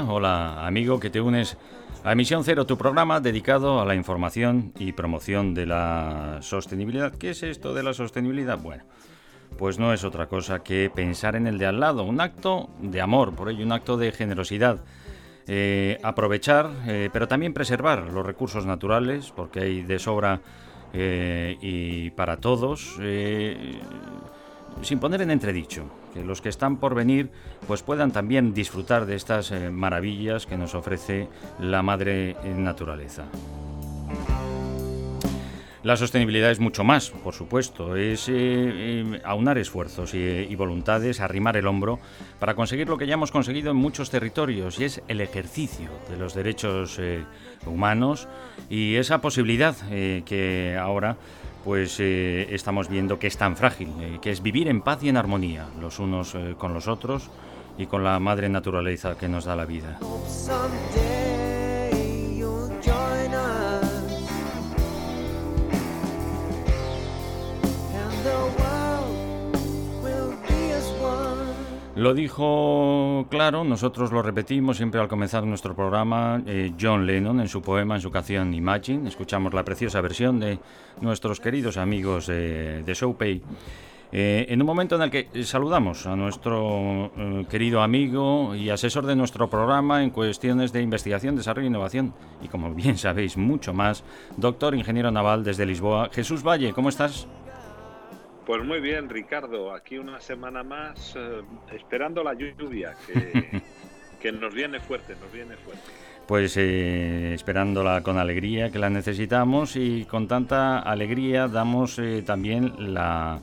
Hola amigo que te unes a Emisión Cero, tu programa dedicado a la información y promoción de la sostenibilidad. ¿Qué es esto de la sostenibilidad? Bueno, pues no es otra cosa que pensar en el de al lado, un acto de amor, por ello un acto de generosidad. Eh, aprovechar, eh, pero también preservar los recursos naturales, porque hay de sobra eh, y para todos, sin poner en entredicho que los que están por venir pues puedan también disfrutar de estas eh, maravillas que nos ofrece la madre naturaleza. La sostenibilidad es mucho más, por supuesto, es eh, eh, aunar esfuerzos y, voluntades, arrimar el hombro para conseguir lo que ya hemos conseguido en muchos territorios y es el ejercicio de los derechos eh, humanos y esa posibilidad eh, que ahora pues eh, estamos viendo que es tan frágil, eh, que es vivir en paz y en armonía los unos eh, con los otros y con la madre naturaleza que nos da la vida. Lo dijo claro, nosotros lo repetimos siempre al comenzar nuestro programa, eh, John Lennon en su poema, en su canción Imagine. Escuchamos la preciosa versión de nuestros queridos amigos eh, de Showpay. Eh, en un momento en el que saludamos a nuestro querido amigo y asesor de nuestro programa en cuestiones de investigación, desarrollo e innovación, y como bien sabéis, mucho más, doctor ingeniero naval desde Lisboa, Jesús Valle, ¿cómo estás? Pues muy bien, Ricardo. Aquí una semana más eh, esperando la lluvia que, que nos viene fuerte, nos viene fuerte. Pues eh, esperándola con alegría, que la necesitamos y con tanta alegría damos eh, también la,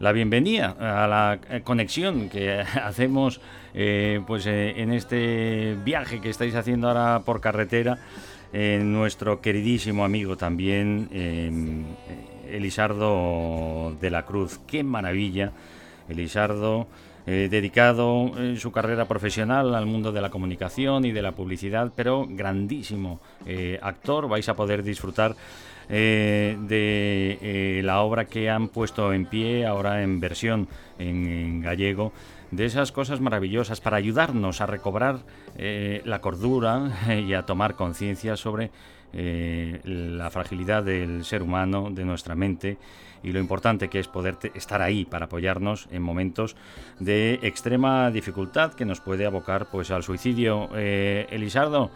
la bienvenida a la conexión que hacemos pues en este viaje que estáis haciendo ahora por carretera. nuestro queridísimo amigo también, eh, Elisardo de la Cruz. ¡Qué maravilla! Elisardo, eh, dedicado en su carrera profesional al mundo de la comunicación y de la publicidad, pero grandísimo eh, actor. Vais a poder disfrutar eh, de eh, la obra que han puesto en pie, ahora en versión en, gallego, de esas cosas maravillosas para ayudarnos a recobrar eh, la cordura y a tomar conciencia sobre eh, la fragilidad del ser humano, de nuestra mente y lo importante que es poder estar ahí para apoyarnos en momentos de extrema dificultad que nos puede abocar pues al suicidio. Eh, Elisardo,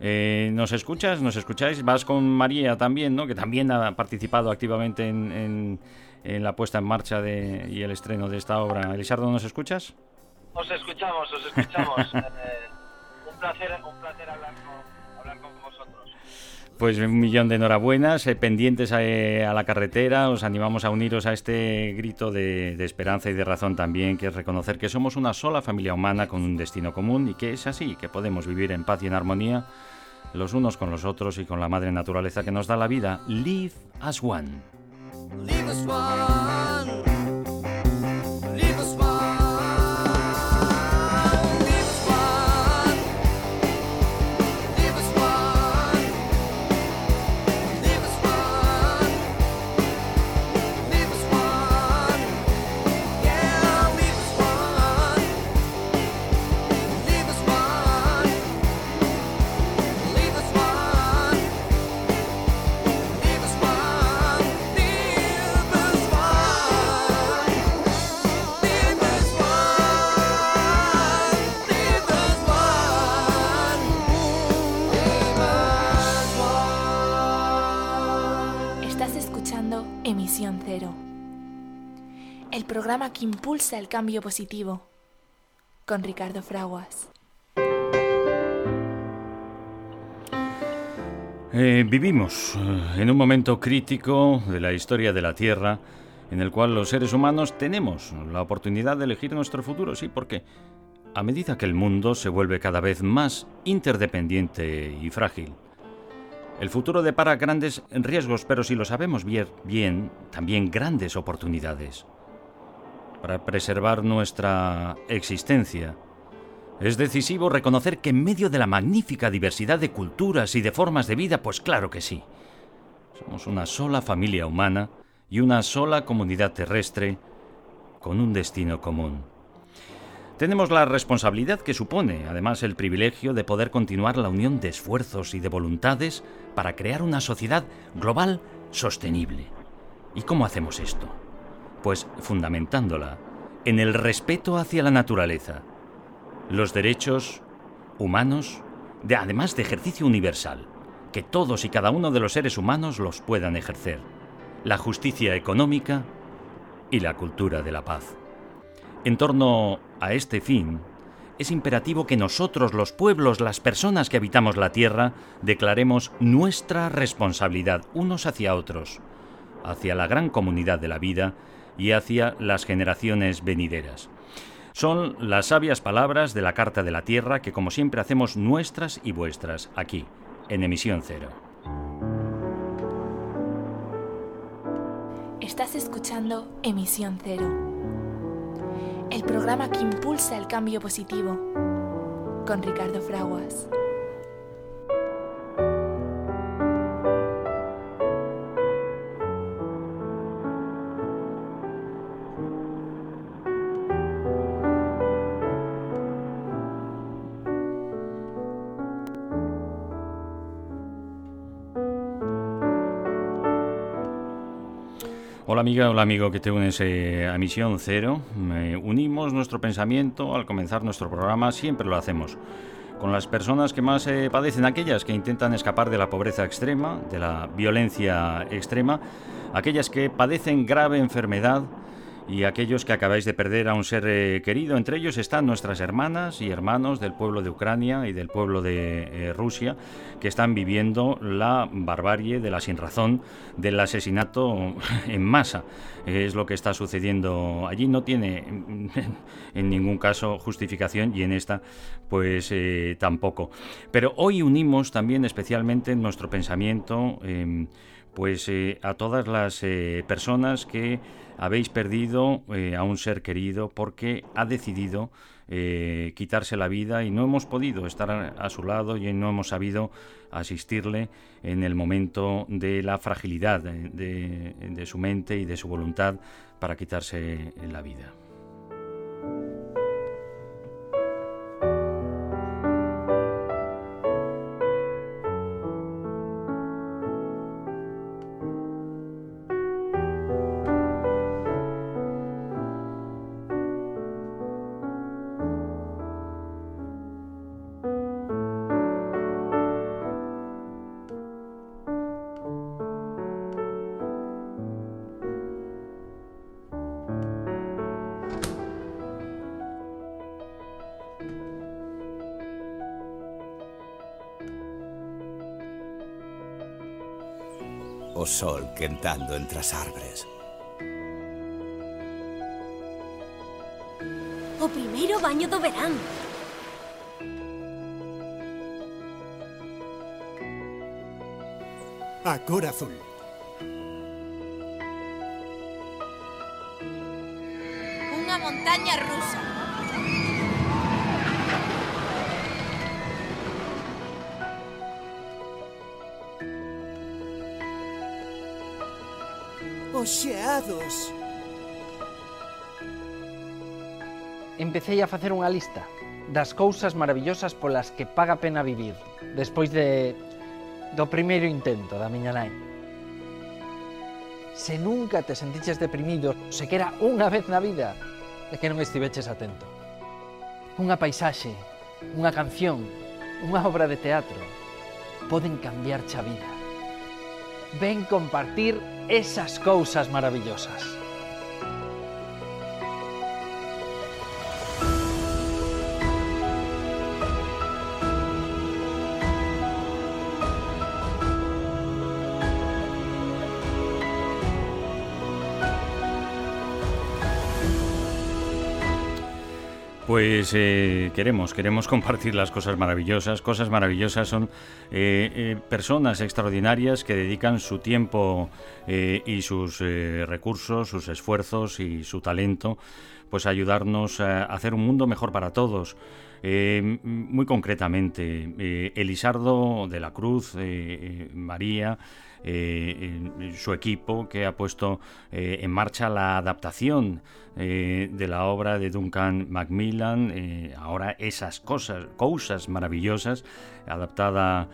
eh, ¿nos escuchas? ¿Nos escucháis? Vas con María también, ¿no? Que también ha participado activamente en, en- en la puesta en marcha de, y el estreno de esta obra. Elisardo, ¿nos escuchas? Os escuchamos, os escuchamos. Eh, un placer, un placer hablar Pues un millón de enhorabuenas, eh, pendientes a, eh, a la carretera, os animamos a uniros a este grito de, de esperanza y de razón también, que es reconocer que somos una sola familia humana con un destino común y que es así, que podemos vivir en paz y en armonía los unos con los otros y con la madre naturaleza que nos da la vida. Live as one. Leave us one. Que impulsa el cambio positivo, con Ricardo Fraguas. Eh, vivimos eh, en un momento crítico de la historia de la Tierra en el cual los seres humanos tenemos la oportunidad de elegir nuestro futuro, sí, porque a medida que el mundo se vuelve cada vez más interdependiente y frágil, el futuro depara grandes riesgos, pero si lo sabemos bien, también grandes oportunidades. Para preservar nuestra existencia, es decisivo reconocer que en medio de la magnífica diversidad de culturas y de formas de vida, pues claro que sí. Somos una sola familia humana y una sola comunidad terrestre con un destino común. Tenemos la responsabilidad que supone, además, el privilegio de poder continuar la unión de esfuerzos y de voluntades para crear una sociedad global sostenible. ¿Y cómo hacemos esto? Pues fundamentándola en el respeto hacia la naturaleza, los derechos humanos, de, además de ejercicio universal, que todos y cada uno de los seres humanos los puedan ejercer, la justicia económica y la cultura de la paz. En torno a este fin, es imperativo que nosotros, los pueblos, las personas que habitamos la Tierra, declaremos nuestra responsabilidad unos hacia otros, hacia la gran comunidad de la vida y hacia las generaciones venideras. Son las sabias palabras de la Carta de la Tierra que como siempre hacemos nuestras y vuestras aquí, en emisión cero. Estás escuchando Emisión Cero, el programa que impulsa el cambio positivo, con Ricardo Fraguas. Amiga, hola amigo que te unes eh, a Misión Cero. unimos nuestro pensamiento al comenzar nuestro programa, siempre lo hacemos, con las personas que más eh, padecen, aquellas que intentan escapar de la pobreza extrema, de la violencia extrema, aquellas que padecen grave enfermedad, y aquellos que acabáis de perder a un ser eh, querido. Entre ellos están nuestras hermanas y hermanos del pueblo de Ucrania y del pueblo de eh, Rusia, que están viviendo la barbarie de la sinrazón del asesinato en masa. Es lo que está sucediendo allí. No tiene en ningún caso justificación y en esta pues eh, tampoco. Pero hoy unimos también especialmente nuestro pensamiento pues a todas las personas que habéis perdido eh, a un ser querido porque ha decidido eh, quitarse la vida y no hemos podido estar a, su lado y no hemos sabido asistirle en el momento de la fragilidad de su mente y de su voluntad para quitarse la vida. sol quentando entre as arbres. O primeiro baño do verán. A cor azul. Unha montaña rusa. oxeados. Empecéi a facer unha lista das cousas maravillosas polas que paga pena vivir, despois de do primeiro intento da miña nai. Se nunca te sentiches deprimido, sequera unha vez na vida, é que non estiveches atento. Unha paisaxe, unha canción, unha obra de teatro, poden cambiarche a vida. Ven compartir esas cousas maravillosas. Pues eh, queremos, queremos compartir las cosas maravillosas. Cosas maravillosas son eh, eh, personas extraordinarias que dedican su tiempo y sus recursos, sus esfuerzos y su talento, pues ayudarnos a hacer un mundo mejor para todos. muy concretamente, Elisardo de la Cruz, María, eh, su equipo que ha puesto eh, en marcha la adaptación eh, de la obra de Duncan Macmillan, ahora esas cosas, cosas maravillosas, adaptada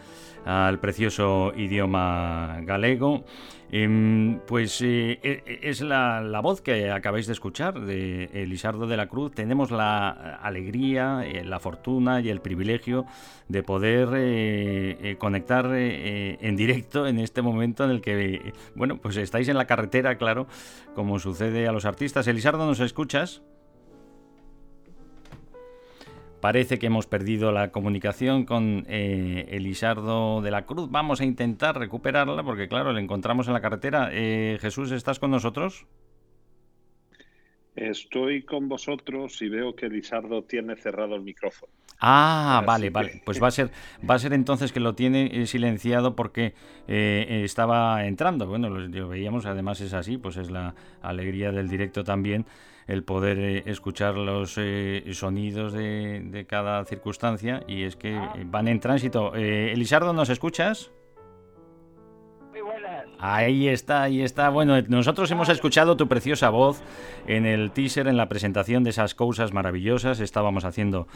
al precioso idioma galego. Em, pues eh, e, e, es la, voz que acabáis de escuchar de Elisardo de la Cruz. Tenemos la alegría, eh, la fortuna y el privilegio de poder eh, conectar en directo en este momento en el que, bueno, pues estáis en la carretera, claro, como sucede a los artistas. Elisardo, ¿nos escuchas? Parece que hemos perdido la comunicación con eh, Elisardo de la Cruz. Vamos a intentar recuperarla porque, claro, le encontramos en la carretera. Eh, Jesús, ¿estás con nosotros? Estoy con vosotros y veo que Elisardo tiene cerrado el micrófono. Ah, vale, vale. Pues va a ser, va a ser entonces que lo tiene eh, silenciado porque estaba entrando. Bueno, lo veíamos, además es así, pues es la alegría del directo también el poder eh, escuchar los eh, sonidos de, cada circunstancia y es que ah. van en tránsito. Eh, Elisardo, ¿nos escuchas? Ahí está, ahí está. Bueno, nosotros hemos escuchado tu preciosa voz en el teaser, en la presentación de esas cosas maravillosas. Estábamos haciendo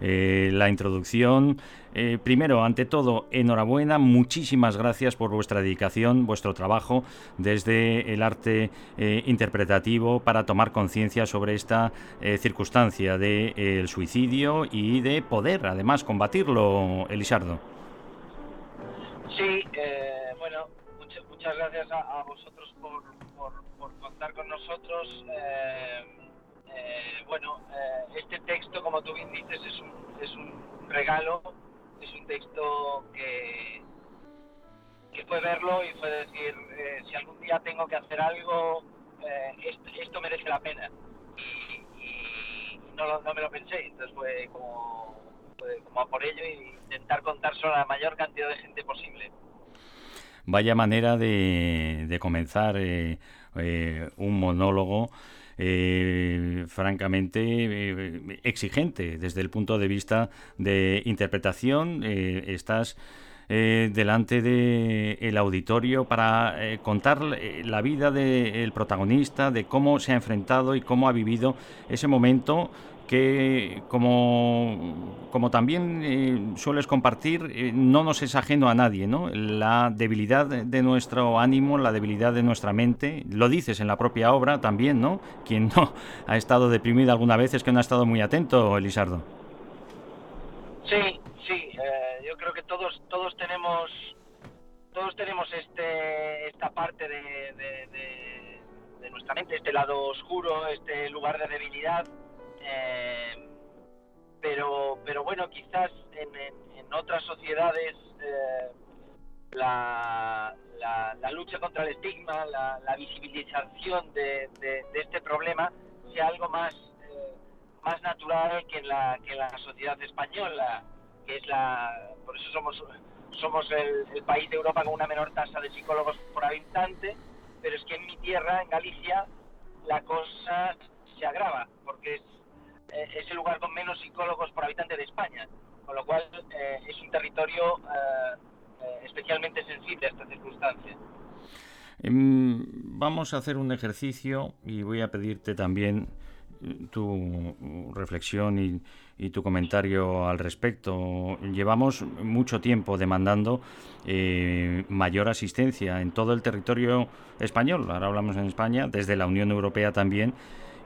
eh, la introducción. Eh, primero, ante todo, enhorabuena. Muchísimas gracias por vuestra dedicación, vuestro trabajo desde el arte eh, interpretativo para tomar conciencia sobre esta circunstancia del suicidio y de poder, además, combatirlo, Elisardo. Sí, muchas gracias a, vosotros por, por, contar con nosotros. Eh, eh, bueno, eh, este texto, como tú bien dices, es un, es un regalo, es un texto que, que fue verlo y fue decir, si algún día tengo que hacer algo, esto, merece la pena. Y, no, no, me lo pensé, entonces fue como, como a por ello e intentar contar solo a la mayor cantidad de gente posible. Vaya manera de, comenzar eh, eh, un monólogo. Eh, francamente exigente desde el punto de vista de interpretación. estás delante del auditorio para contar la vida del protagonista, de cómo se ha enfrentado y cómo ha vivido ese momento que como, como también eh, sueles compartir, eh, no nos es ajeno a nadie, ¿no? La debilidad de nuestro ánimo, la debilidad de nuestra mente, lo dices en la propia obra también, ¿no? Quien no ha estado deprimido alguna vez es que no ha estado muy atento, Elisardo. Sí, sí, eh, yo creo que todos todos tenemos todos tenemos este esta parte de, nuestra mente, este lado oscuro, este lugar de debilidad pero, pero bueno, quizás en, en, otras sociedades eh, la, la, lucha contra el estigma, la, visibilización de, de, este problema sea algo más, eh, más natural que en, la, que en la sociedad española, que es la... Por eso somos, somos el, el país de Europa con una menor tasa de psicólogos por habitante, pero es que en mi tierra, en Galicia, la cosa se agrava, porque es eh, es el lugar con menos psicólogos por habitante de España, con lo cual eh, es un territorio eh, especialmente sensible a esta circunstancia. Em, vamos a hacer un ejercicio y voy a pedirte también tu reflexión y, tu comentario al respecto. Llevamos mucho tiempo demandando mayor asistencia en todo el territorio español, ahora hablamos en España, desde la Unión Europea también,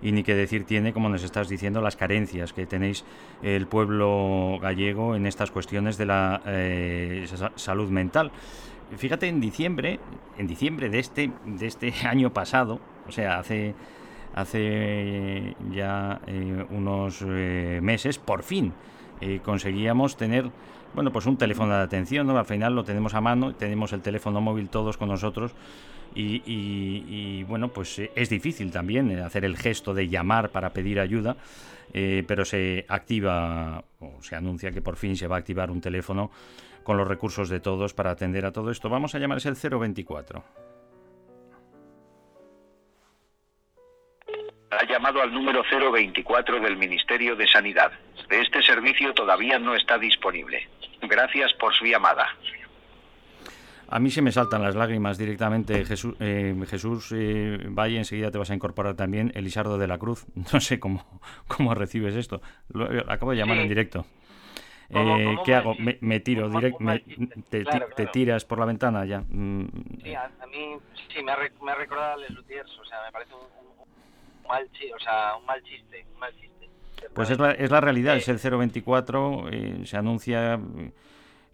y ni qué decir tiene, como nos estás diciendo, las carencias que tenéis el pueblo gallego en estas cuestiones de la eh, salud mental. Fíjate, en diciembre, en diciembre de este, de este año pasado, o sea, hace, hace ya eh, unos eh, meses, por fin, conseguíamos tener bueno, pues un teléfono de atención. Al final lo tenemos a mano, tenemos el teléfono móvil todos con nosotros y, bueno, pues eh, es difícil también eh, hacer el gesto de llamar para pedir ayuda, eh, pero se activa o se anuncia que por fin se va a activar un teléfono con los recursos de todos para atender a todo esto. Vamos a llamar es el 024. Ha llamado al número 024 del Ministerio de Sanidad. Este servicio todavía no está disponible. Gracias por su llamada. A mí se me saltan las lágrimas directamente. Jesús, eh, Jesús eh, Valle, enseguida te vas a incorporar también. Elisardo de la Cruz, no sé cómo, cómo recibes esto. Lo, eh, acabo de llamar en directo. Eh, ¿Qué hago? Me, tiro directo, te, te, tiras por la ventana ya. Mm. Sí, a, mí sí, me ha, me ha recordado a Les Lutiers, o sea, me parece un, un, mal, o sea, un mal chiste, un mal chiste. Pues es la, es la realidad, es el 024, eh, se anuncia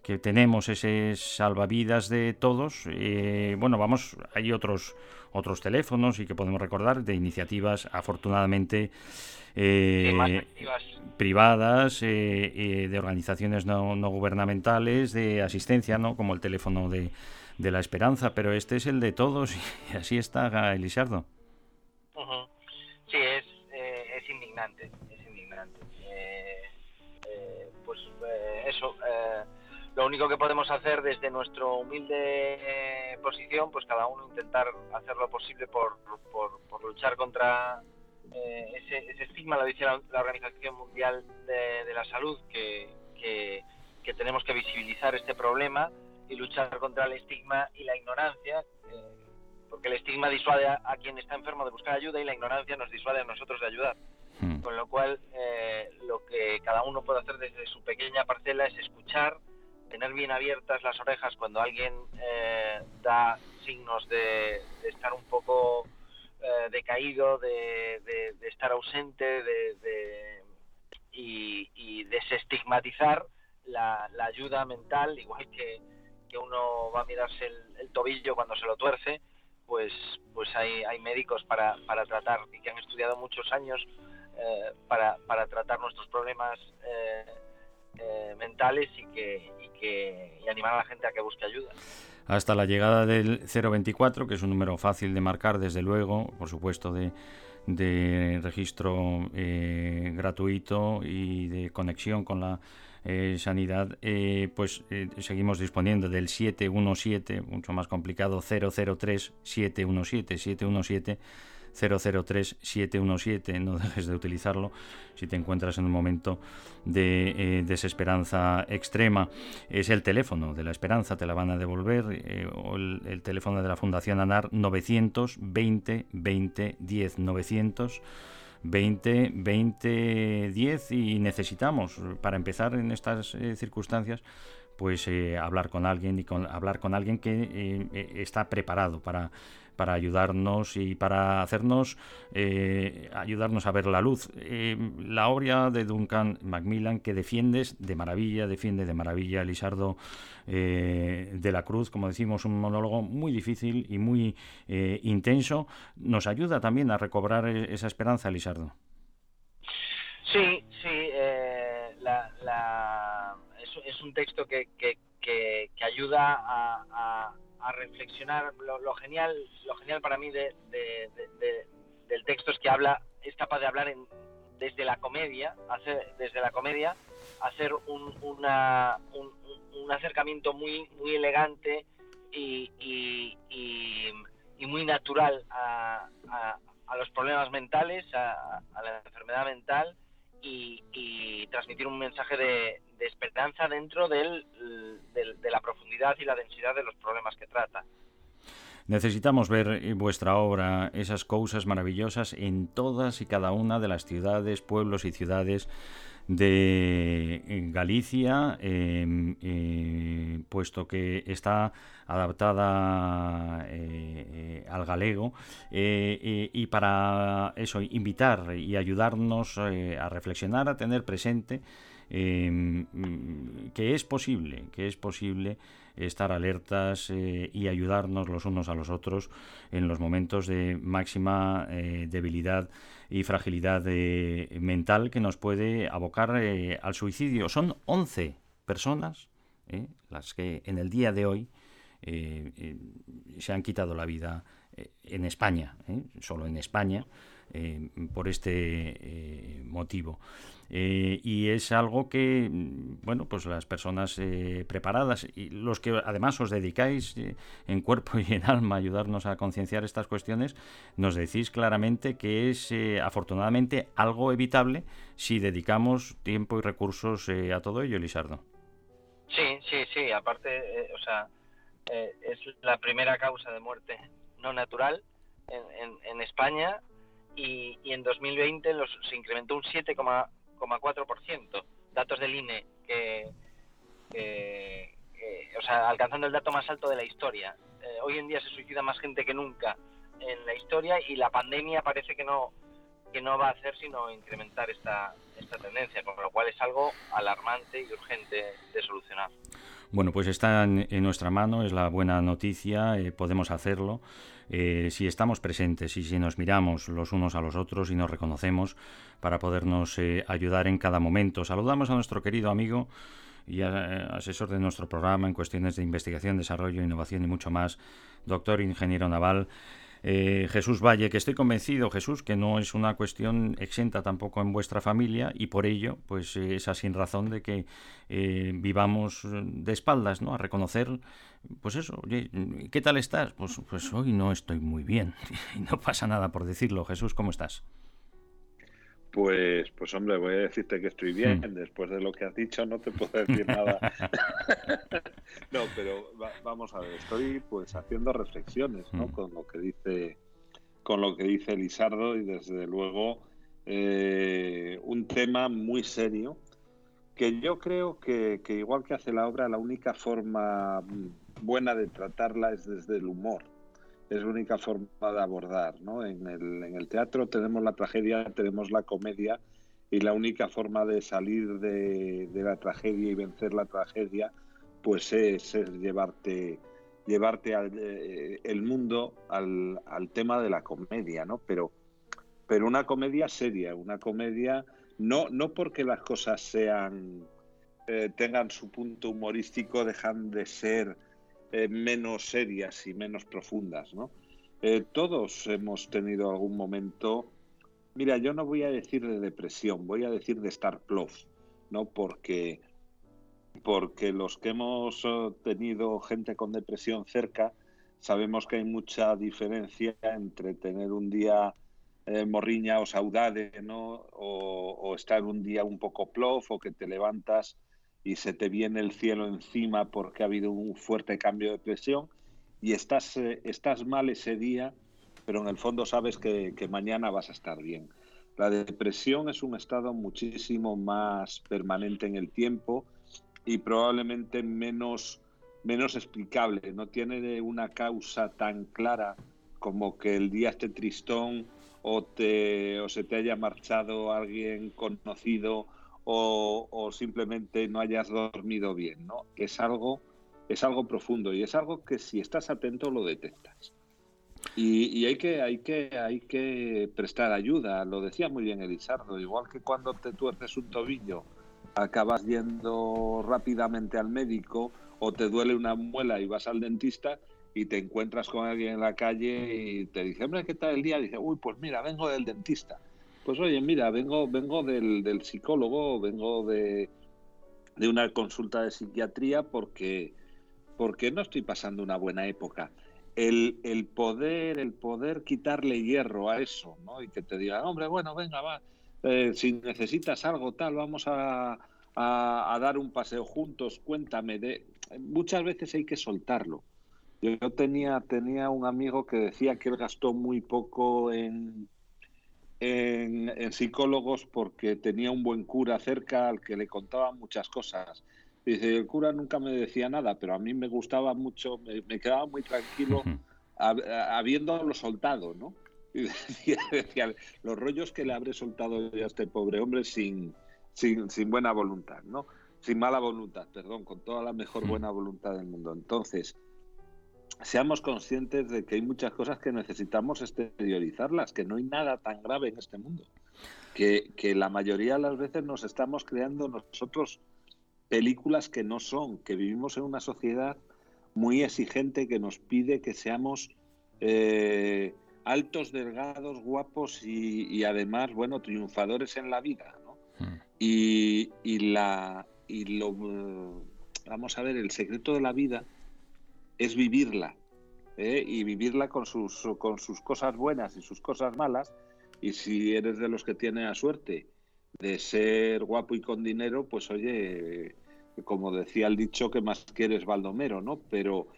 que tenemos ese salvavidas de todos. Eh, bueno, vamos, hay otros otros teléfonos y que podemos recordar de iniciativas, afortunadamente eh, privadas, eh, de organizaciones no, no, gubernamentales, de asistencia, ¿no? Como el teléfono de, de, la esperanza, pero este es el de todos y así está Elisardo. Sí, es, es indignante, es indignante. pues eso lo único que podemos hacer desde nuestra humilde eh, posición, pues cada uno intentar hacer lo posible por, por, luchar contra eh, ese, ese, estigma, lo dice la, Organización Mundial de, la Salud, que, que, tenemos que visibilizar este problema y luchar contra el estigma y la ignorancia, eh, porque el estigma disuade a, quien está enfermo de buscar ayuda y la ignorancia nos disuade a nosotros de ayudar. Hmm. Con lo cual, lo que cada uno puede hacer desde su pequeña parcela es escuchar, tener bien abiertas las orejas cuando alguien eh, da signos de, estar un poco eh, decaído, de, estar ausente de, y, desestigmatizar la, ayuda mental, igual que, uno va a mirarse el, tobillo cuando se lo tuerce, pues, pues hay, hay médicos para, para tratar y que han estudiado muchos años eh, para, para tratar nuestros problemas mentales y que, y animar a la gente a que busque ayuda. Hasta la llegada del 024, que es un número fácil de marcar, desde luego, por supuesto, de, de registro eh, gratuito y de conexión con la eh, sanidad, eh, pues seguimos disponiendo del 717, mucho más complicado, 003 717, 717 003-717, no dejes de utilizarlo si te encuentras en un momento de eh, desesperanza extrema. Es el teléfono de la esperanza, te la van a devolver, eh, o el, teléfono de la Fundación ANAR 920 20 10 900 20 20 10 y necesitamos para empezar en estas eh, circunstancias pues hablar con alguien y con, hablar con alguien que está preparado para para ayudarnos y para hacernos eh, ayudarnos a ver la luz. Eh, la obra de Duncan Macmillan que defiendes de maravilla, defiende de maravilla Elisardo eh, de la Cruz, como decimos, un monólogo muy difícil y muy intenso, nos ayuda también a recobrar esa esperanza, Elisardo. Sí, sí, es, un texto que, que, ayuda a a reflexionar. Lo, genial, lo genial para mí de, del texto es que habla, es capaz de hablar en, desde la comedia, hacer, desde la comedia, hacer un, una, un, acercamiento muy, muy elegante y, y, y, muy natural a, a, los problemas mentales, a, la enfermedad mental y, transmitir un mensaje de, esperanza dentro del, de la profundidad y la densidad de los problemas que trata. Necesitamos ver vuestra obra, esas cosas maravillosas en todas y cada una de las ciudades, pueblos y ciudades de Galicia, em, eh, puesto que está adaptada eh, eh, al galego, y para eso invitar y ayudarnos a reflexionar, a tener presente em, que es posible, que es posible estar alertas eh, y ayudarnos los unos a los otros en los momentos de máxima eh, debilidad y fragilidad mental que nos puede abocar al suicidio. Son 11 personas las que en el día de hoy se han quitado la vida en España, solo en España. Eh, por este eh, motivo. Eh, y es algo que, mm, bueno, pues las personas preparadas y los que además os dedicáis en cuerpo y en alma a ayudarnos a concienciar estas cuestiones, nos decís claramente que es afortunadamente algo evitable si dedicamos tiempo y recursos a todo ello, Elisardo. Sí, sí, sí, aparte, o sea, es la primera causa de muerte no natural en, en, en España y, en 2020 los, se incrementó un 7,4%. Datos del INE que, o sea, alcanzando el dato más alto de la historia. Eh, hoy en día se suicida más gente que nunca en la historia y la pandemia parece que no que no va a hacer sino incrementar esta, esta tendencia, con lo cual es algo alarmante y urgente de solucionar. Bueno, pues está en, nuestra mano, es la buena noticia, eh, podemos hacerlo. Eh, si estamos presentes y si nos miramos los unos a los otros y nos reconocemos para podernos eh, ayudar en cada momento. Saludamos a nuestro querido amigo y asesor de nuestro programa en cuestiones de investigación, desarrollo, innovación y mucho más, doctor ingeniero naval, eh, Jesús Valle, que estoy convencido, Jesús, que no es una cuestión exenta tampoco en vuestra familia y por ello, pues eh, esa sin razón de que eh, vivamos de espaldas, ¿no? A reconocer, pues eso, oye, ¿qué tal estás? Pues, pues hoy no estoy muy bien y no pasa nada por decirlo. Jesús, ¿cómo estás? Pues, pues hombre, voy a decirte que estoy bien. Hmm. Después de lo que has dicho, no te puedo decir nada. no, pero vamos a ver, estoy pues haciendo reflexiones, ¿no? Hmm. Con lo que dice, con lo que dice Lisardo y desde luego eh, un tema muy serio que yo creo que, que igual que hace la obra, la única forma buena de tratarla es desde el humor es la única forma de abordar. ¿no? En, el, teatro tenemos la tragedia, tenemos la comedia, y la única forma de salir de, la tragedia y vencer la tragedia, pues es, llevarte llevarte al, eh, el mundo al, al, tema de la comedia, ¿no? Pero, pero una comedia seria, una comedia no, no porque las cosas sean eh, tengan su punto humorístico, dejan de ser eh, menos serias y menos profundas, ¿no? Eh, todos hemos tenido algún momento, mira, yo no voy a decir de depresión, voy a decir de estar plof, ¿no? Porque, porque los que hemos eh, tenido gente con depresión cerca, sabemos que hay mucha diferencia entre tener un día morriña o saudade, ¿no? O, o, estar un día un poco plof o que te levantas y se te viene el cielo encima porque ha habido un fuerte cambio de presión y estás, eh, estás mal ese día, pero en el fondo sabes que, mañana vas a estar bien. La depresión es un estado muchísimo más permanente en el tiempo y probablemente menos, menos explicable. No tiene una causa tan clara como que el día esté tristón o, te, o se te haya marchado alguien conocido o, simplemente no hayas dormido bien, ¿no? Es algo, es algo profundo y es algo que si estás atento lo detectas. Y, hay, que, hay, que, hay que prestar ayuda, lo decía muy bien Elisardo, igual que cuando te tuerces un tobillo, acabas yendo rápidamente al médico o te duele una muela y vas al dentista y te encuentras con alguien en la calle y te dice, hombre, ¿qué tal el día? dice, uy, pues mira, vengo del dentista pues oye, mira, vengo, vengo del, del psicólogo, vengo de, de, una consulta de psiquiatría porque, porque no estoy pasando una buena época. El, el, poder, el poder quitarle hierro a eso, ¿no? Y que te diga, hombre, bueno, venga, va, eh, si necesitas algo tal, vamos a, a, a, dar un paseo juntos, cuéntame. De... Muchas veces hay que soltarlo. Yo tenía, tenía un amigo que decía que él gastó muy poco en, en, psicólogos porque tenía un buen cura cerca al que le contaba muchas cosas. Dice, el cura nunca me decía nada, pero a mí me gustaba mucho, me, quedaba muy tranquilo habiéndolo soltado, ¿no? Y decía, los rollos que le habré soltado a este pobre hombre sin, sin, sin buena voluntad, ¿no? sin mala voluntad, perdón, con toda la mejor buena voluntad del mundo. Entonces, seamos conscientes de que hay muchas cosas que necesitamos exteriorizarlas, que no hay nada tan grave en este mundo, que, que la mayoría de las veces nos estamos creando nosotros películas que no son, que vivimos en una sociedad muy exigente que nos pide que seamos eh, altos, delgados, guapos y, además, bueno, triunfadores en la vida. ¿no? Y, y, la, y lo, vamos a ver, el secreto de la vida es vivirla. ¿eh? Y vivirla con sus, con sus cosas buenas y sus cosas malas. Y si eres de los que tiene la suerte de ser guapo y con dinero, pues oye, como decía el dicho, que más quieres Baldomero, ¿no? Pero,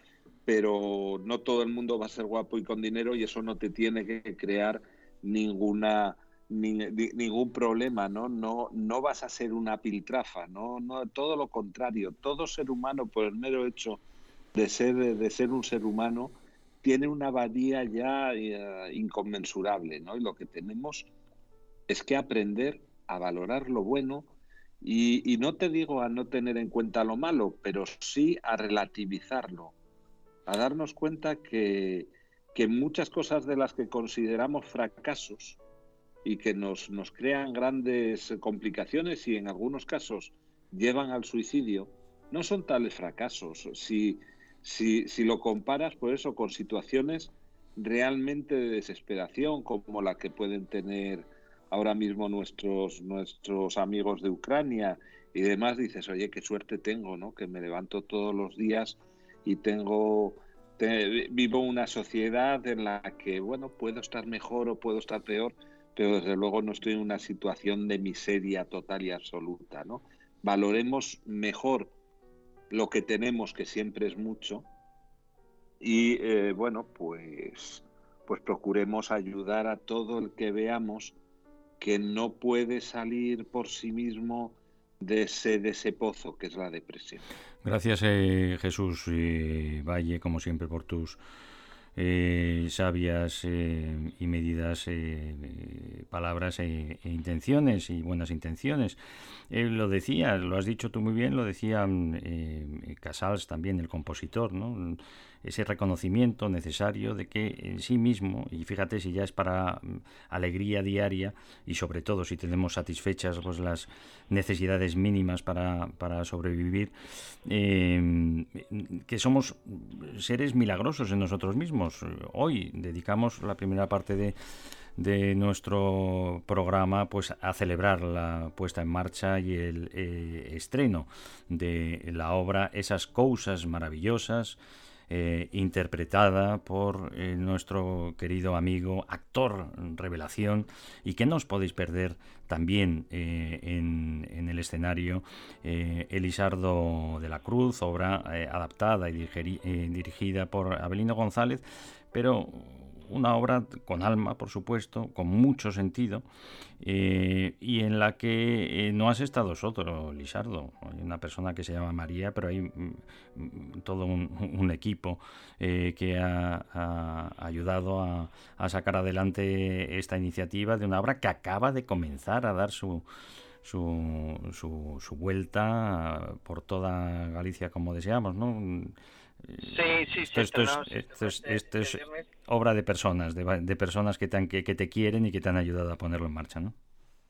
pero no todo el mundo va a ser guapo y con dinero y eso no te tiene que crear ninguna ningún problema, ¿no? No, no vas a ser una piltrafa, ¿no? no todo lo contrario, todo ser humano por el mero hecho de ser, de ser un ser humano tiene una valía ya eh, inconmensurable, ¿no? Y lo que tenemos es que aprender a valorar lo bueno y, no te digo a no tener en cuenta lo malo, pero sí a relativizarlo, a darnos cuenta que, que muchas cosas de las que consideramos fracasos y que nos, nos crean grandes complicaciones y en algunos casos llevan al suicidio, no son tales fracasos. Si, si, si lo comparas, por eso, con situaciones realmente de desesperación, como la que pueden tener ahora mismo nuestros, nuestros amigos de Ucrania y demás, dices, oye, qué suerte tengo, ¿no? Que me levanto todos los días y tengo, vivo una sociedad en la que, bueno, puedo estar mejor o puedo estar peor, pero desde luego no estoy en una situación de miseria total y absoluta, ¿no? Valoremos mejor lo que tenemos, que siempre es mucho, y eh, bueno, pues, pues procuremos ayudar a todo el que veamos que no puede salir por sí mismo de ese, de ese pozo que es la depresión. Gracias eh, Jesús y Valle, como siempre, por tus eh, sabias eh, y medidas palabras e, e, intenciones y buenas intenciones. lo decía, lo has dicho tú muy bien, lo decía Casals también, el compositor, ¿no? Ese reconocimiento necesario de que en sí mismo, y fíjate si ya es para mm, alegría diaria y sobre todo si tenemos satisfechas pues, las necesidades mínimas para, para sobrevivir, em, que somos seres milagrosos en nosotros mismos. Hoy dedicamos la primera parte de de nuestro programa pues a celebrar la puesta en marcha y el eh, estreno de la obra Esas cosas maravillosas eh, interpretada por eh, nuestro querido amigo, actor revelación, y que no os podéis perder también eh, en, el escenario Elisardo de la Cruz, obra adaptada y dirigida por Abelino González, pero una obra con alma, por supuesto, con mucho sentido, eh, y en la que eh, no has estado solo, Lisardo. Hay una persona que se llama María, pero hay mm, mm, todo un, equipo eh, que ha, ayudado a, sacar adelante esta iniciativa de una obra que acaba de comenzar a dar su, su, su, vuelta por toda Galicia como deseamos, ¿no? Sí, sí, sí. Esto, es, obra de personas, de, personas que te, que, te quieren y que te han ayudado a ponerlo en marcha, ¿no?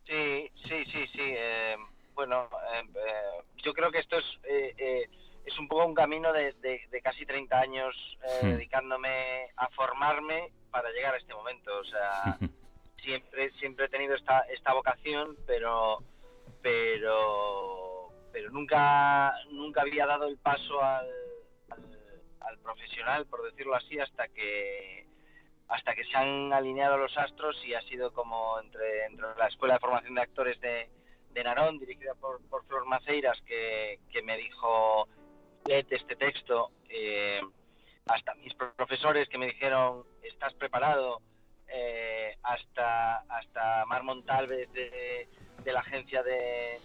Sí, sí, sí, sí. Eh, bueno, eh, eh, yo creo que esto es, es un poco un camino de, casi 30 años hmm. dedicándome a formarme para llegar a este momento. O sea, siempre, siempre he tenido esta, esta vocación, pero, pero, pero nunca, nunca había dado el paso al profesional, por decirlo así, hasta que hasta que se han alineado los astros y ha sido como entre, entre la Escuela de Formación de Actores de, de Narón, dirigida por, por Flor Maceiras, que, que me dijo, léete este texto, eh, hasta mis profesores que me dijeron, estás preparado, eh, hasta, hasta Mar Montalves de, de la agencia de,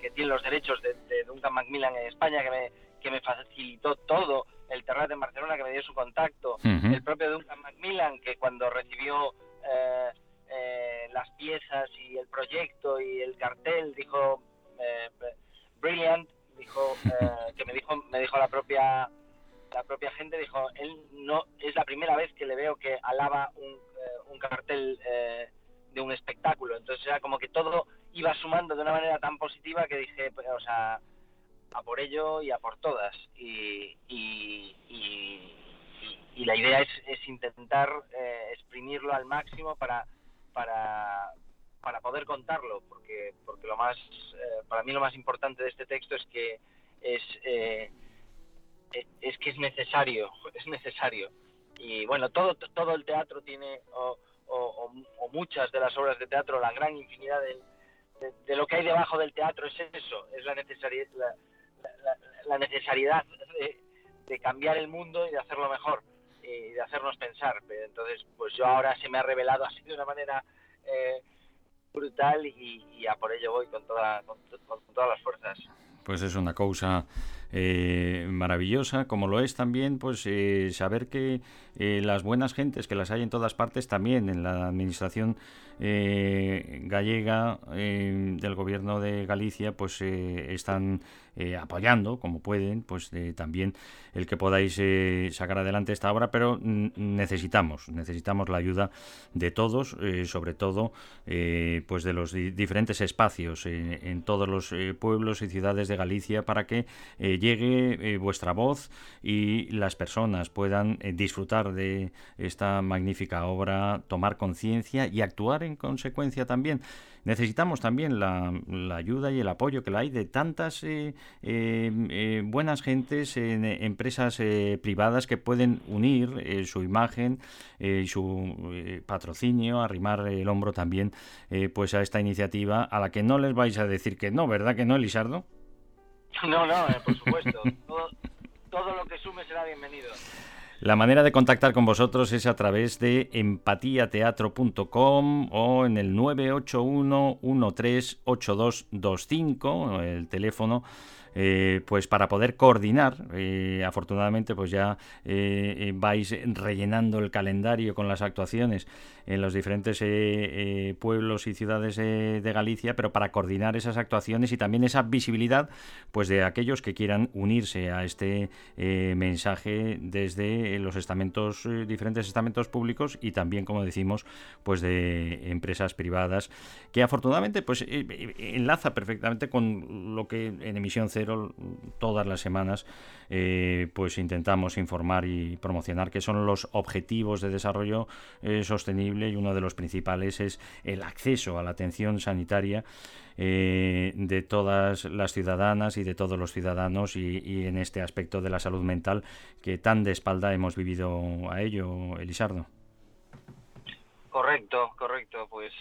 que tiene los derechos de, Duncan Macmillan en España, que me, que me facilitó todo, el Terrat en Barcelona que me dio su contacto, el propio Duncan Macmillan que cuando recibió eh, eh, las piezas y el proyecto y el cartel dijo brilliant, dijo, que me dijo, me dijo la propia la propia gente dijo, él no es la primera vez que le veo que alaba un, un cartel de un espectáculo. Entonces era como que todo iba sumando de una manera tan positiva que dije, pues, o sea, a por ello y a por todas. Y, y, y, la idea es, es intentar eh, exprimirlo al máximo para, para, para poder contarlo, porque, porque lo más, eh, para mí lo más importante de este texto es que es, eh, es que es necesario, es necesario. Y bueno, todo, todo el teatro tiene, o, o, o muchas de las obras de teatro, la gran infinidad de, de, lo que hay debajo del teatro es eso, es la necesidad, la, la, necesidad de, cambiar el mundo y de hacerlo mejor y de hacernos pensar. Entonces, pues yo ahora se me ha revelado así de una manera eh, brutal y, a por ello voy con, toda, con, todas las fuerzas. Pues es una cosa eh, maravillosa, como lo es también pues eh, saber que las buenas gentes, que las hay en todas partes, también en la administración eh, gallega eh, del gobierno de Galicia pues eh, apoyando como pueden pues también el que podáis sacar adelante esta obra pero necesitamos necesitamos la ayuda de todos sobre todo pues de los diferentes espacios en todos los pueblos y ciudades de Galicia para que llegue vuestra voz y las personas puedan disfrutar de esta magnífica obra tomar conciencia y actuar en consecuencia también necesitamos también la, ayuda y el apoyo que la hay de tantas eh, eh, eh, buenas gentes en empresas privadas que pueden unir su imagen y su patrocinio, arrimar el hombro también pues a esta iniciativa a la que no les vais a decir que no, ¿verdad que no, Elisardo? No, no, por supuesto. todo, todo lo que sume será bienvenido. La manera de contactar con vosotros es a través de empatiateatro.com o en el 981 138225, el teléfono eh, pues para poder coordinar. Eh, afortunadamente, pues ya eh, vais rellenando el calendario con las actuaciones en los diferentes pueblos y ciudades de Galicia, pero para coordinar esas actuaciones y también esa visibilidad, pues de aquellos que quieran unirse a este mensaje desde los estamentos, diferentes estamentos públicos y también, como decimos, pues de empresas privadas, que afortunadamente pues enlaza perfectamente con lo que en emisión cero todas las semanas eh, pues intentamos informar y promocionar que son los objetivos de desarrollo eh, sostenible y uno de los principales es el acceso a la atención sanitaria eh, de todas las ciudadanas y de todos los ciudadanos y, en este aspecto de la salud mental que tan de espalda hemos vivido a ello, Elisardo. Correcto, correcto. Pues,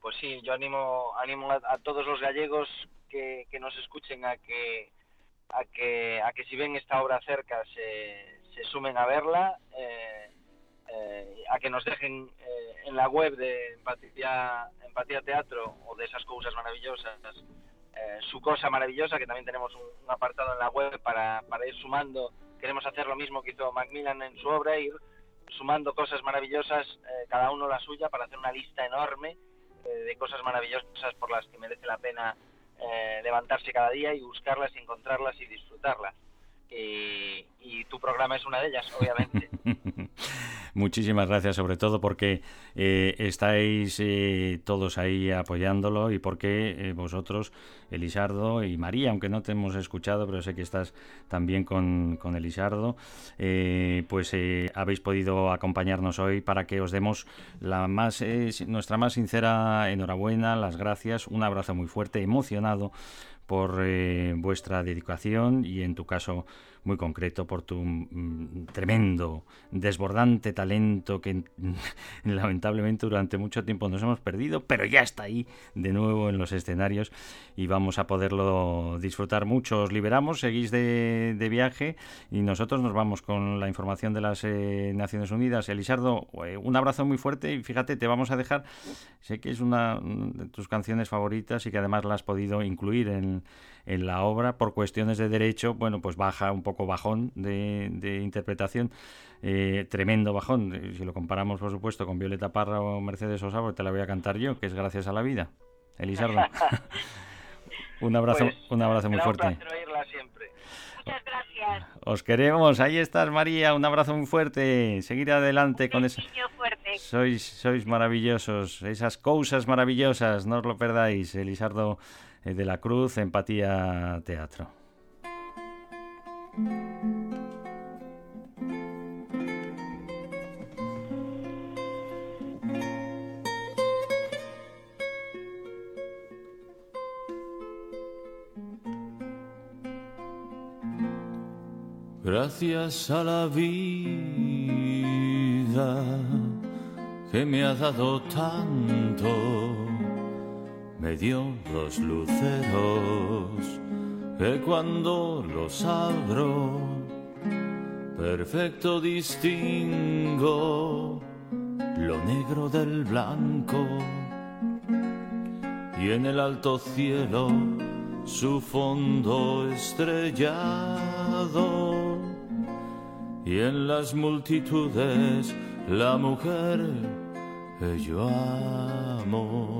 pues sí, yo animo, animo a todos los gallegos que, nos escuchen a que a que a que si ven esta obra cerca se, se sumen a verla eh, eh, a que nos dejen eh, en la web de Empatía, Empatía Teatro o de esas cosas maravillosas su cosa maravillosa que también tenemos un, apartado en la web para, para, ir sumando. Queremos hacer lo mismo que hizo Macmillan en su obra ir sumando cosas maravillosas cada uno la suya para hacer una lista enorme de cosas maravillosas por las que merece la pena eh, levantarse cada día y buscarlas, encontrarlas y disfrutarlas. Y, y, tu programa es una de ellas, obviamente. Muchísimas gracias, sobre todo porque eh, estáis eh, todos ahí apoyándolo y porque eh, vosotros, Elisardo y María, aunque no te hemos escuchado, pero sé que estás también con, con Elisardo, pues habéis podido acompañarnos hoy para que os demos la más, nuestra más sincera enhorabuena, las gracias, un abrazo muy fuerte, emocionado por vuestra dedicación y en tu caso muy concreto por tu mm, tremendo, desbordante talento que lamentablemente durante mucho tiempo nos hemos perdido, pero ya está ahí de nuevo en los escenarios y vamos a poderlo disfrutar mucho. Os liberamos, seguís de, viaje y nosotros nos vamos con la información de las eh, Naciones Unidas. Elisardo, eh, un abrazo muy fuerte y fíjate, te vamos a dejar, sé que es una de tus canciones favoritas y que además la has podido incluir en en la obra por cuestiones de derecho, bueno, pues baja un poco bajón de, interpretación, eh, tremendo bajón. Si lo comparamos, por supuesto, con Violeta Parra o Mercedes Sosa, pues te la voy a cantar yo, que es Gracias a la Vida. Elisardo. Un abrazo, Pues, un abrazo muy fuerte. siempre. Muchas gracias. Os queremos, ahí estás María, un abrazo muy fuerte. Seguir adelante con eso. Fuerte. Sois, sois maravillosos, esas cosas maravillosas, no os lo perdáis. Elisardo eh, de la Cruz, Empatía Teatro. Gracias a la vida que me ha dado tanto, me dio dos luceros que cuando los abro, perfecto distingo lo negro del blanco y en el alto cielo su fondo estrellado y en las multitudes la mujer que yo amo.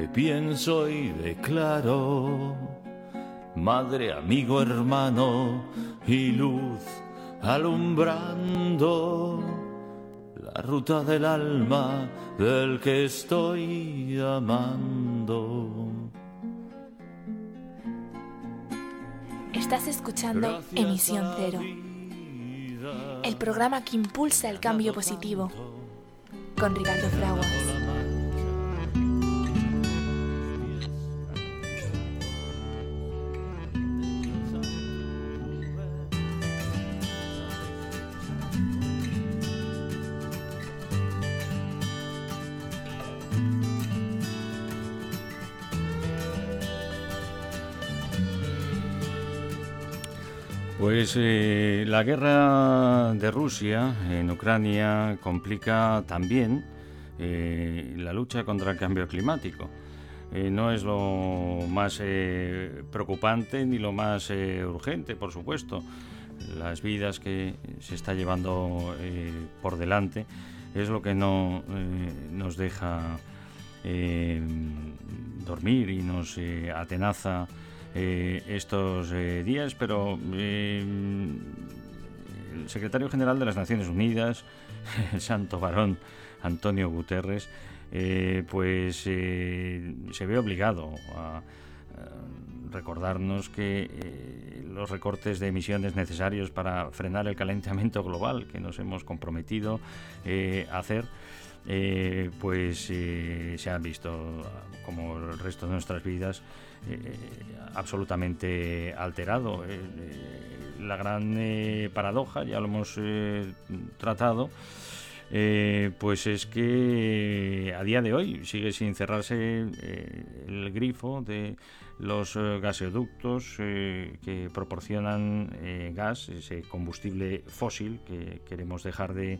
que pienso y declaro, madre, amigo, hermano y luz alumbrando la ruta del alma del que estoy amando. Estás escuchando Emisión Cero, el programa que impulsa el cambio positivo, con Ricardo Fraguas. Pues eh, la guerra de Rusia en Ucrania complica también eh, la lucha contra el cambio climático. Eh, no es lo más preocupante ni lo más urgente, por supuesto. Las vidas que se está llevando por delante es lo que no nos deja dormir y nos atenaza eh, estos eh, días, pero eh, el secretario general de las Naciones Unidas, el santo varón Antonio Guterres, pues se ve obligado a, recordarnos que los recortes de emisiones necesarios para frenar el calentamiento global que nos hemos comprometido a hacer, pues se han visto, como el resto de nuestras vidas, eh, absolutamente alterado. Eh, eh, la gran eh, paradoja, ya lo hemos eh, tratado, eh, pues es que a día de hoy sigue sin cerrarse eh, el grifo de los eh, gasoductos eh, que proporcionan eh, gas, ese combustible fósil que queremos dejar de,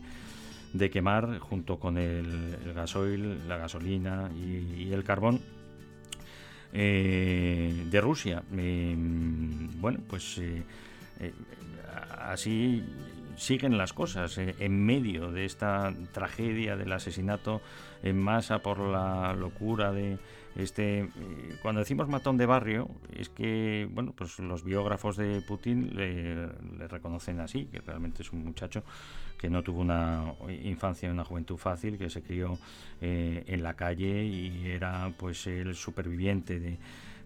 de quemar junto con el, gasoil, la gasolina y el carbón eh, de Rusia. Eh, bueno, pues eh, eh, así siguen las cosas eh, en medio de esta tragedia del asesinato en masa por la locura de este eh, cuando decimos matón de barrio es que bueno pues los biógrafos de Putin le, reconocen así que realmente es un muchacho que no tuvo una infancia y una juventud fácil que se crió eh, en la calle y era pues el superviviente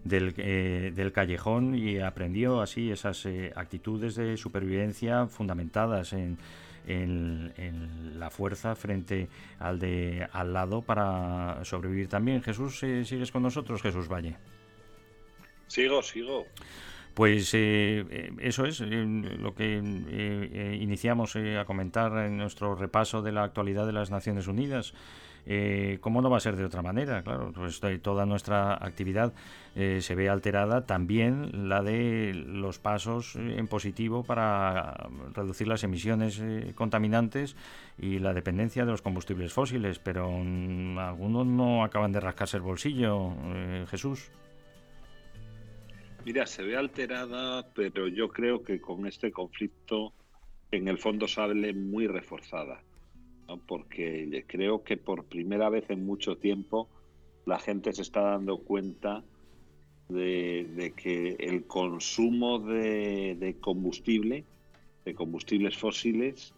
eh, del callejón y aprendió así esas eh, actitudes de supervivencia fundamentadas en, en, la fuerza frente al de al lado para sobrevivir también. Jesús, eh, ¿sigues con nosotros, Jesús Valle? Sigo, sigo. Pues eso es lo que iniciamos a comentar en nuestro repaso de la actualidad de las Naciones Unidas. Eh, ¿Cómo no va a ser de otra manera? Claro, pues toda nuestra actividad eh, se ve alterada, también la de los pasos eh, en positivo para reducir las emisiones contaminantes y la dependencia de los combustibles fósiles, pero mm, algunos no acaban de rascarse el bolsillo, Jesús. Mira, se ve alterada, pero yo creo que con este conflicto en el fondo sale muy reforzada porque creo que por primera vez en mucho tiempo la gente se está dando cuenta de, que el consumo de, combustible, de combustibles fósiles,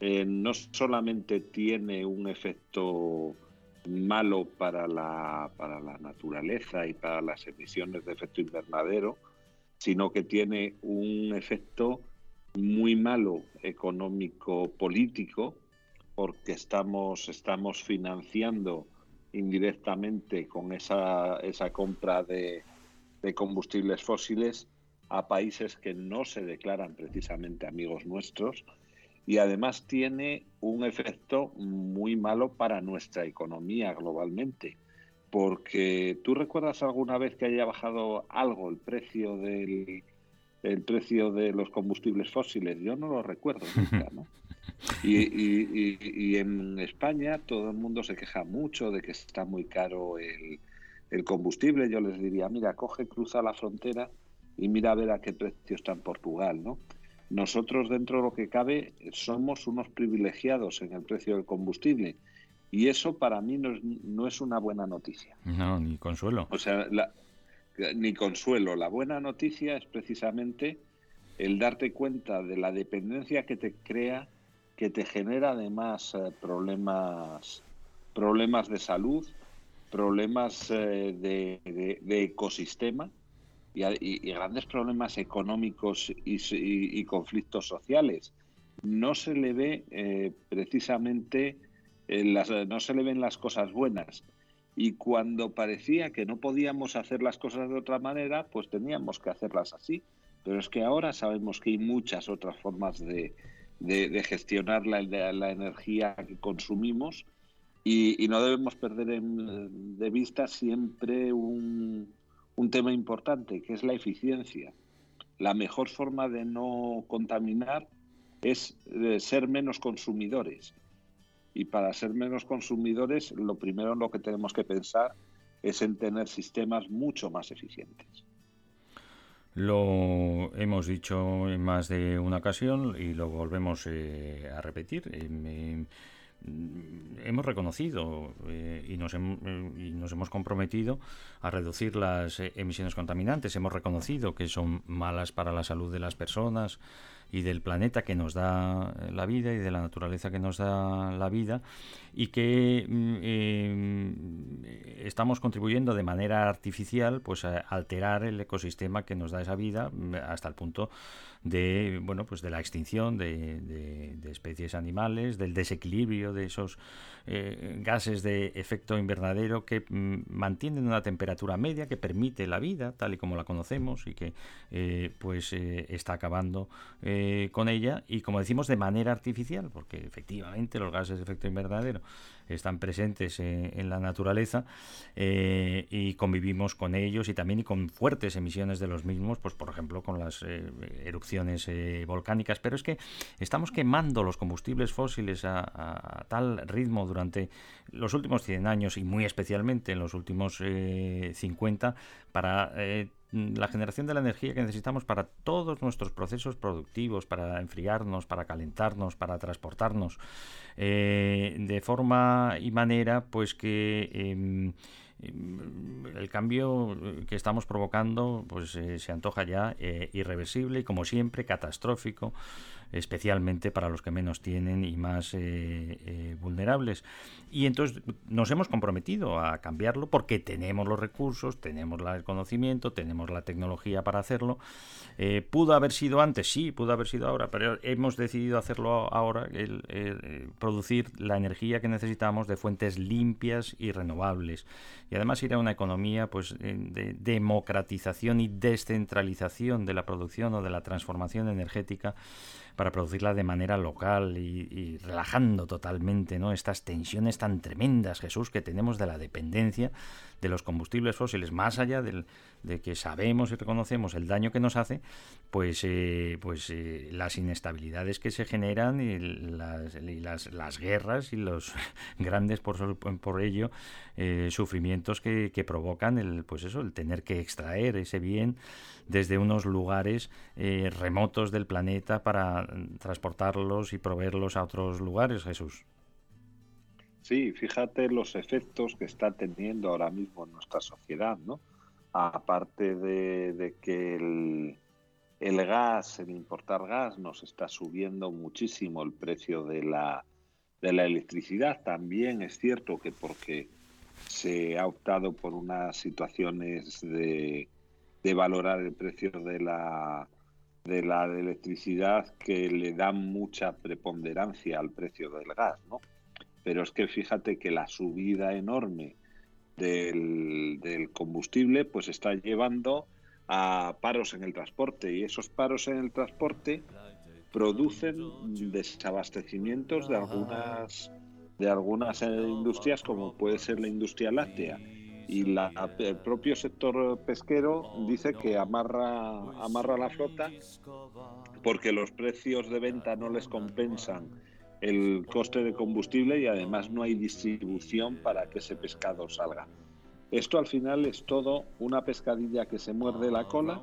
eh, no solamente tiene un efecto malo para la, para la naturaleza y para las emisiones de efecto invernadero, sino que tiene un efecto muy malo económico-político porque estamos, estamos financiando indirectamente con esa, esa compra de, combustibles fósiles a países que no se declaran precisamente amigos nuestros y además tiene un efecto muy malo para nuestra economía globalmente. Porque tú recuerdas alguna vez que haya bajado algo el precio del el precio de los combustibles fósiles, yo no lo recuerdo nunca, ¿no? Y, en España todo el mundo se queja mucho de que está muy caro el, combustible. Yo les diría, mira, coge, cruza la frontera y mira a ver a qué precio está en Portugal, ¿no? Nosotros, dentro de lo que cabe, somos unos privilegiados en el precio del combustible. Y eso para mí no es, no es una buena noticia. No, ni consuelo. O sea, ni consuelo. La buena noticia es precisamente el darte cuenta de la dependencia que te crea que te genera además eh, problemas, problemas de salud, problemas eh, de, ecosistema y, grandes problemas económicos y, conflictos sociales. No se le ve eh, precisamente, las, no se le ven las cosas buenas. Y cuando parecía que no podíamos hacer las cosas de otra manera, pues teníamos que hacerlas así. Pero es que ahora sabemos que hay muchas otras formas de, de, gestionar la, la, energía que consumimos y, no debemos perder de vista siempre un, un tema importante, que es la eficiencia. La mejor forma de no contaminar es eh, ser menos consumidores. Y para ser menos consumidores, lo primero en lo que tenemos que pensar es en tener sistemas mucho más eficientes. Lo hemos dicho en más de una ocasión y lo volvemos eh, a repetir. Eh, hemos reconocido eh, y, nos y, nos hemos comprometido a reducir las emisiones contaminantes. Hemos reconocido que son malas para la salud de las personas, y del planeta que nos da la vida y de la naturaleza que nos da la vida y que mm, eh, estamos contribuyendo de manera artificial pues a alterar el ecosistema que nos da esa vida mm, hasta el punto de bueno pues de la extinción de, especies animales del desequilibrio de esos eh, gases de efecto invernadero que mm, mantienen una temperatura media que permite la vida tal y como la conocemos y que eh, pues está acabando con ella y como decimos de manera artificial porque efectivamente los gases de efecto invernadero están presentes en, la naturaleza eh, y convivimos con ellos y también y con fuertes emisiones de los mismos, pues por ejemplo con las eh, erupciones eh, volcánicas. Pero es que estamos quemando los combustibles fósiles a, tal ritmo durante los últimos 100 años y muy especialmente en los últimos 50 para la generación de la energía que necesitamos para todos nuestros procesos productivos, para enfriarnos, para calentarnos, para transportarnos, eh, de forma y manera pues que em, em, el cambio que estamos provocando pues eh, se antoja ya eh, irreversible y como siempre catastrófico especialmente para los que menos tienen y más vulnerables. Y entonces nos hemos comprometido a cambiarlo porque tenemos los recursos, tenemos el conocimiento, tenemos la tecnología para hacerlo. Eh, ¿Pudo haber sido antes? Sí, pudo haber sido ahora, pero hemos decidido hacerlo ahora, producir la energía que necesitamos de fuentes limpias y renovables. Y además ir a una economía pues, eh, de democratización y descentralización de la producción o de la transformación energética para producirla de manera local y, relajando totalmente ¿no? estas tensiones tan tremendas, Jesús, que tenemos de la dependencia de los combustibles fósiles, más allá del, de que sabemos y reconocemos el daño que nos hace, pues, eh, pues eh, las inestabilidades que se generan y las, las, guerras y los grandes, por, por ello, eh, sufrimientos que, que, provocan el, pues eso, el tener que extraer ese bien desde unos lugares remotos del planeta para transportarlos y proveerlos a otros lugares, Jesús. Sí, fíjate los efectos que está teniendo ahora mismo en nuestra sociedad, ¿no? Aparte de, que el, el, gas, el importar gas, nos está subiendo muchísimo el precio de la, de la electricidad. También es cierto que porque se ha optado por unas situaciones de, de valorar el precio de la, de la electricidad que le dan mucha preponderancia al precio del gas, ¿no? Pero es que fíjate que la subida enorme del, combustible pues está llevando a paros en el transporte. Y esos paros en el transporte producen desabastecimientos de algunas de algunas industrias como puede ser la industria láctea. Y la, el propio sector pesquero dice que amarra, amarra la flota porque los precios de venta no les compensan el coste de combustible y además no hay distribución para que ese pescado salga. Esto al final es todo una pescadilla que se muerde la cola,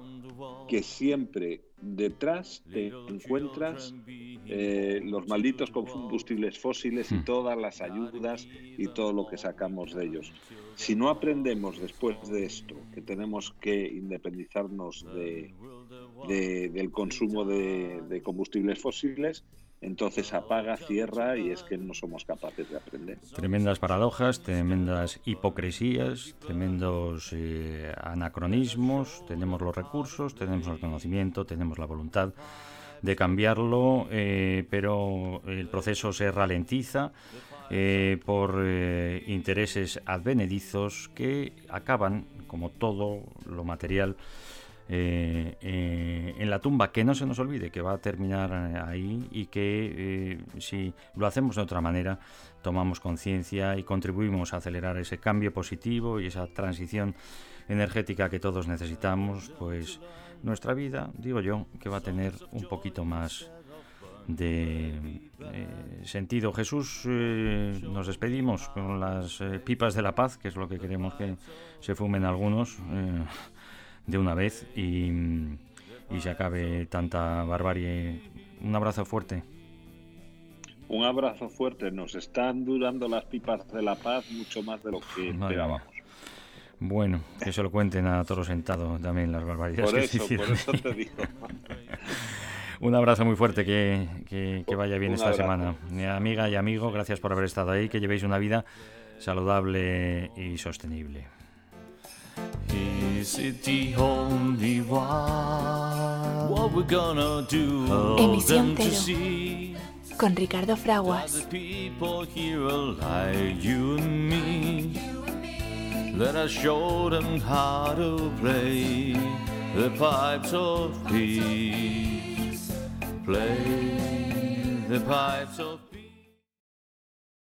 que siempre detrás te encuentras eh, los malditos combustibles fósiles y mm. todas las ayudas y todo lo que sacamos de ellos. Si no aprendemos después de esto que tenemos que independizarnos de, del consumo de combustibles fósiles, entonces apaga, cierra y es que no somos capaces de aprender. Tremendas paradojas, tremendas hipocresías, tremendos eh, anacronismos, tenemos los recursos, tenemos el conocimiento, tenemos la voluntad de cambiarlo, eh, pero el proceso se ralentiza eh, por intereses advenedizos que acaban, como todo lo material, eh, eh, en la tumba, que no se nos olvide que va a terminar eh, ahí y que si lo hacemos de otra manera, tomamos conciencia y contribuimos a acelerar ese cambio positivo y esa transición energética que todos necesitamos, pues nuestra vida, digo yo, que va a tener un poquito más de sentido. Jesús, nos despedimos con las pipas de la paz, que es lo que queremos que se fumen algunos de una vez y, y se acabe tanta barbarie. Un abrazo fuerte. Un abrazo fuerte. Nos están durando las pipas de la paz mucho más de lo que esperábamos. Bueno, que se lo cuenten a Toro Sentado también las barbaridades. Por eso, por eso te digo. Un abrazo muy fuerte, que, que, que vaya bien esta semana. Mi amiga y amigo, gracias por haber estado ahí, que llevéis una vida saludable y sostenible. Is it the only one? What we're gonna do? Emisión cero. Con Ricardo Fraguas. people here are like you and me. Let us show them how to play the pipes of peace. Play the pipes of peace.